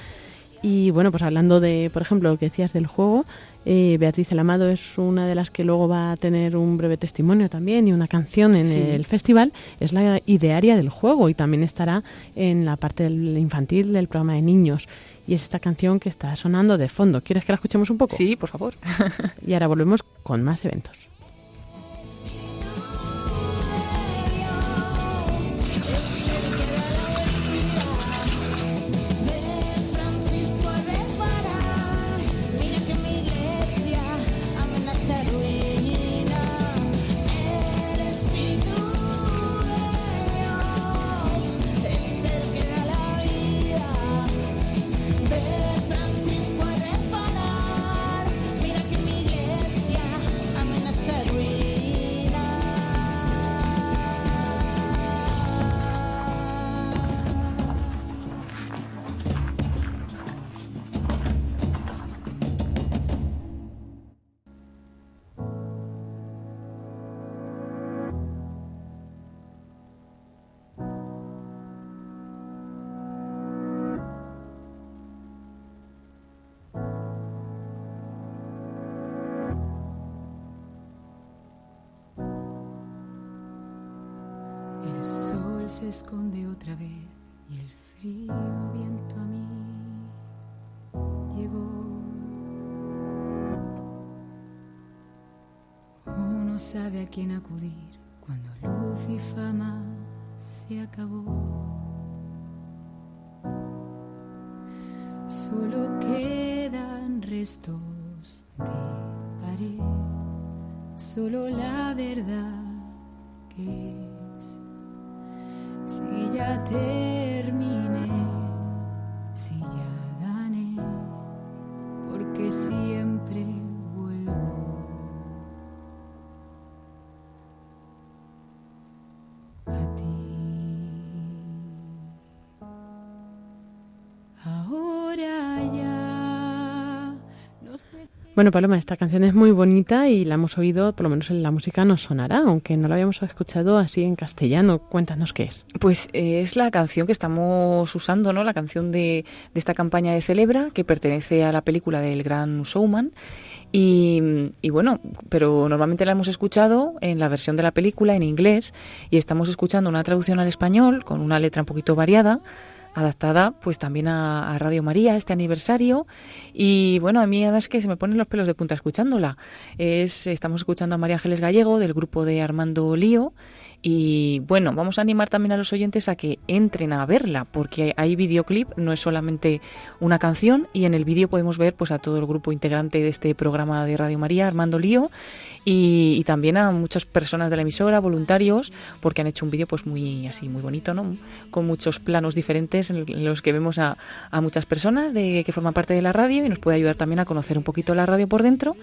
Y bueno, pues hablando de, por ejemplo, lo que decías del juego, eh, Beatriz El Amado es una de las que luego va a tener un breve testimonio también y una canción en Sí. el festival. Es la idearia del juego y también estará en la parte del infantil del programa de niños. Y es esta canción que está sonando de fondo. ¿Quieres que la escuchemos un poco? Sí, por favor. Y ahora volvemos con más eventos. Sabe a quién acudir cuando luz y fama se acabó. Solo quedan restos de pared, solo la verdad que es. Si ya terminé, si ya gané, porque siempre Bueno, Paloma, esta canción es muy bonita y la hemos oído, por lo menos en la música nos sonará, aunque no la habíamos escuchado así en castellano. Cuéntanos qué es. Pues eh, es la canción que estamos usando, ¿no? La canción de, de esta campaña de Celebra, que pertenece a la película del Gran Showman. Y, y bueno, pero normalmente la hemos escuchado en la versión de la película en inglés y estamos escuchando una traducción al español con una letra un poquito variada adaptada pues también a, Radio María este aniversario. Y bueno a mí además que se me ponen los pelos de punta escuchándola. Es estamos escuchando a María Ángeles Gallego del grupo de Armando Lío y bueno, vamos a animar también a los oyentes a que entren a verla, porque hay videoclip, no es solamente una canción, y en el vídeo podemos ver pues a todo el grupo integrante de este programa de Radio María, Armando Lío, y, también a muchas personas de la emisora, voluntarios, porque han hecho un vídeo pues muy así, muy bonito, ¿no? Con muchos planos diferentes en los que vemos a, a muchas personas de, que forman parte de la radio y nos puede ayudar también a conocer un poquito la radio por dentro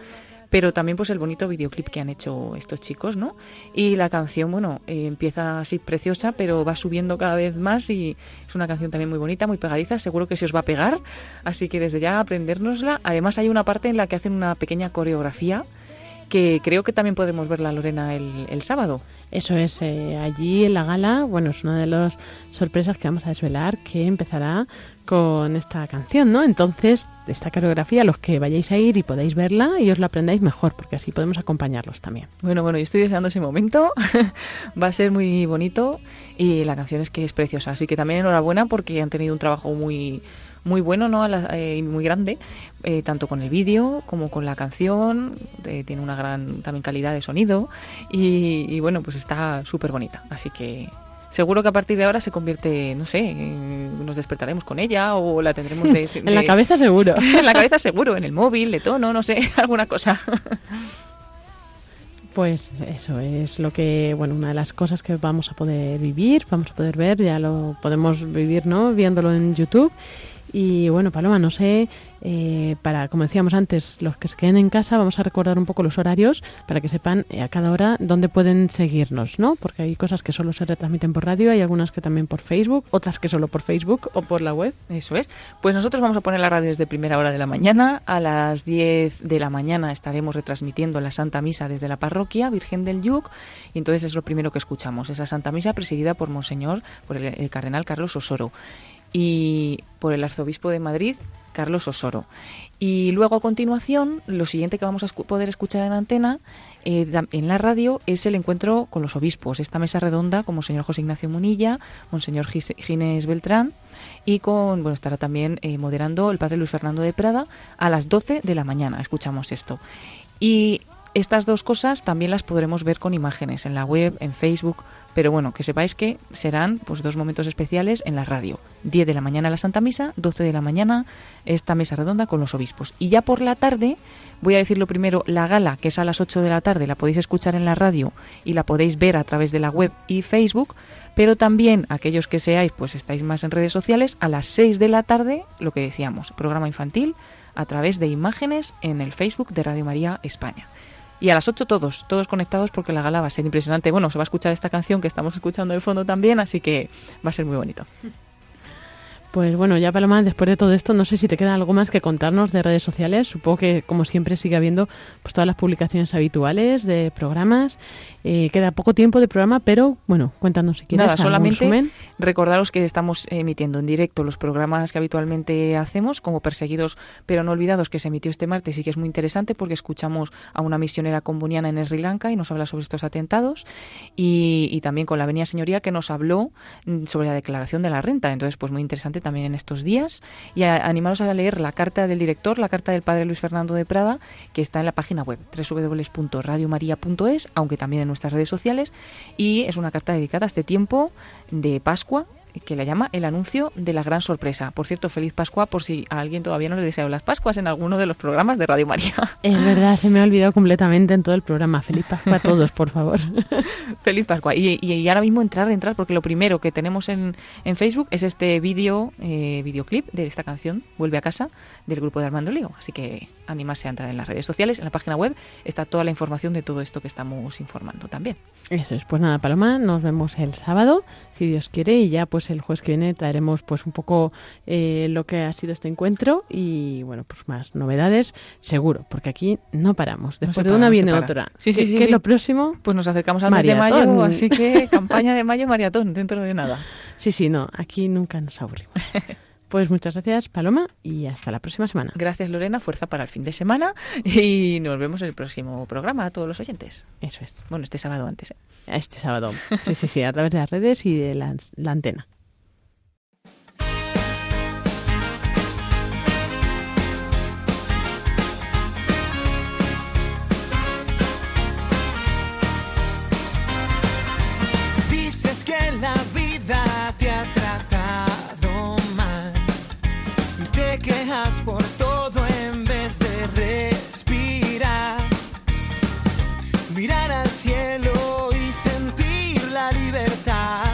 pero también pues el bonito videoclip que han hecho estos chicos, ¿no? Y la canción, bueno, eh, empieza así preciosa, pero va subiendo cada vez más y es una canción también muy bonita, muy pegadiza, seguro que se os va a pegar, así que desde ya aprendérnosla. Además hay una parte en la que hacen una pequeña coreografía que creo que también podremos verla, Lorena, el, el sábado. Eso es, eh, allí en la gala, bueno, es una de las sorpresas que vamos a desvelar, que empezará con esta canción, ¿no? Entonces, esta coreografía, los que vayáis a ir y podáis verla y os la aprendáis mejor, porque así podemos acompañarlos también. Bueno, bueno, yo estoy deseando ese momento. Va a ser muy bonito y la canción es que es preciosa. Así que también enhorabuena porque han tenido un trabajo muy muy bueno, ¿no? Eh, y muy grande, eh, tanto con el vídeo como con la canción. eh, tiene una gran también calidad de sonido y, y bueno, pues está súper bonita. Así que seguro que a partir de ahora se convierte, no sé, en- nos despertaremos con ella o la tendremos de, En la cabeza seguro. en la cabeza seguro, en el móvil, de tono, no sé, alguna cosa. Pues eso es lo que, bueno, una de las cosas que vamos a poder vivir, vamos a poder ver, ya lo podemos vivir, ¿no? Viéndolo en YouTube. Y bueno, Paloma, no sé, eh, para, como decíamos antes, los que se queden en casa, vamos a recordar un poco los horarios para que sepan eh, a cada hora dónde pueden seguirnos, ¿no? Porque hay cosas que solo se retransmiten por radio, hay algunas que también por Facebook, otras que solo por Facebook o por la web. Eso es. Pues nosotros vamos a poner la radio desde primera hora de la mañana. A las 10 de la mañana estaremos retransmitiendo la Santa Misa desde la parroquia Virgen del Lluc. Y entonces es lo primero que escuchamos. Esa Santa Misa presidida por Monseñor, por el, el cardenal Carlos Osoro. Y por el arzobispo de Madrid, Carlos Osoro. Y luego a continuación, lo siguiente que vamos a poder escuchar en antena, eh, en la radio, es el encuentro con los obispos. Esta mesa redonda con Monseñor José Ignacio Munilla, Monseñor Gis- Ginés Beltrán y con, bueno, estará también eh, moderando el padre Luis Fernando de Prada a las 12 de la mañana. Escuchamos esto. Y estas dos cosas también las podremos ver con imágenes en la web, en Facebook, pero bueno, que sepáis que serán pues dos momentos especiales en la radio. 10 de la mañana la Santa Misa, 12 de la mañana esta mesa redonda con los obispos. Y ya por la tarde, voy a decirlo primero, la gala, que es a las 8 de la tarde, la podéis escuchar en la radio y la podéis ver a través de la web y Facebook, pero también aquellos que seáis, pues estáis más en redes sociales, a las 6 de la tarde, lo que decíamos, programa infantil a través de imágenes en el Facebook de Radio María España. Y a las 8 todos, todos conectados porque la gala va a ser impresionante. Bueno, se va a escuchar esta canción que estamos escuchando de fondo también, así que va a ser muy bonito. Pues bueno, ya Paloma, después de todo esto, no sé si te queda algo más que contarnos de redes sociales. Supongo que, como siempre, sigue habiendo pues todas las publicaciones habituales de programas. Eh, queda poco tiempo de programa, pero bueno, cuéntanos si quieres. Nada, solamente recordaros que estamos emitiendo en directo los programas que habitualmente hacemos, como Perseguidos pero no olvidados, que se emitió este martes y que es muy interesante porque escuchamos a una misionera comboniana en Sri Lanka y nos habla sobre estos atentados, y, y también con la Venia Señoría que nos habló mm, sobre la declaración de la renta. Entonces, pues muy interesante también en estos días. Y a- animaros a leer la carta del director, la carta del padre Luis Fernando de Prada, que está en la página web www.radiomaria.es, aunque también en nuestras redes sociales. Y es una carta dedicada a este tiempo de Pascua que la llama el anuncio de la gran sorpresa. Por cierto, feliz Pascua por si a alguien todavía no le deseo las Pascuas en alguno de los programas de Radio María. Es verdad, se me ha olvidado completamente en todo el programa. Feliz Pascua a todos, por favor. Feliz Pascua. Y, y- y ahora mismo entrar, entrar, porque lo primero que tenemos en, en Facebook es este vídeo, eh, videoclip de esta canción, Vuelve a casa, del grupo de Armando Lío. Así que animarse a entrar en las redes sociales, en la página web está toda la información de todo esto que estamos informando también. Eso es, pues nada, Paloma, nos vemos el sábado, si Dios quiere, y ya pues el jueves que viene traeremos pues un poco eh, lo que ha sido este encuentro y bueno, pues más novedades, seguro, porque aquí no paramos. No Después de una no viene otra. Sí, sí, ¿Qué, sí, qué es lo próximo? Pues nos acercamos al mes de Maratón. mayo, así que campaña de mayo maratón dentro de nada. Sí, sí, no, aquí nunca nos aburrimos. Pues muchas gracias, Paloma, y hasta la próxima semana. Gracias Lorena, fuerza para el fin de semana y nos vemos en el próximo programa a todos los oyentes. Eso es. Bueno, este sábado antes. ¿eh? Este sábado. Sí, sí, sí, a través de las redes y de la, la antena. Por todo en vez de respirar. Mirar al cielo y sentir la libertad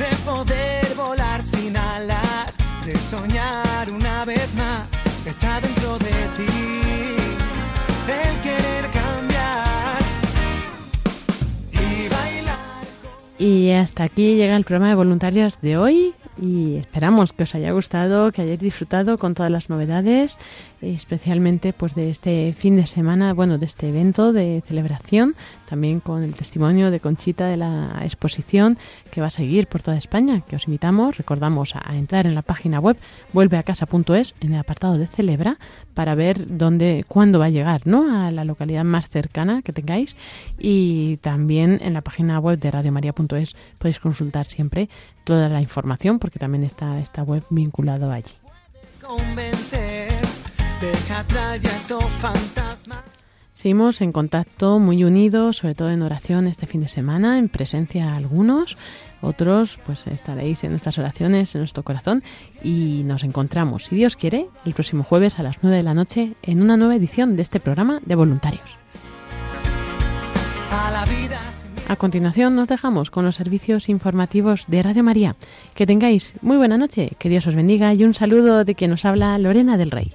de poder volar sin alas, de soñar una vez más. Está dentro de ti el querer cambiar y bailar. Y hasta aquí llega el programa de voluntarios de hoy y esperamos que os haya gustado, que hayáis disfrutado con todas las novedades, especialmente pues de este fin de semana, bueno, de este evento de celebración, también con el testimonio de Conchita de la exposición que va a seguir por toda España, que os invitamos, recordamos a, entrar en la página web vuelveacasa.es en el apartado de celebra para ver dónde cuándo va a llegar, ¿no? a la localidad más cercana que tengáis y también en la página web de radiomaria.es podéis consultar siempre toda la información porque también está esta web vinculado allí. Deja atrás ya esos fantasmas. Seguimos en contacto, muy unidos, sobre todo en oración este fin de semana, en presencia algunos, otros pues estaréis en nuestras oraciones, en nuestro corazón y nos encontramos, si Dios quiere, el próximo jueves a las 9 de la noche en una nueva edición de este programa de voluntarios. A continuación nos dejamos con los servicios informativos de Radio María. Que tengáis muy buena noche, que Dios os bendiga y un saludo de quien nos habla Lorena del Rey.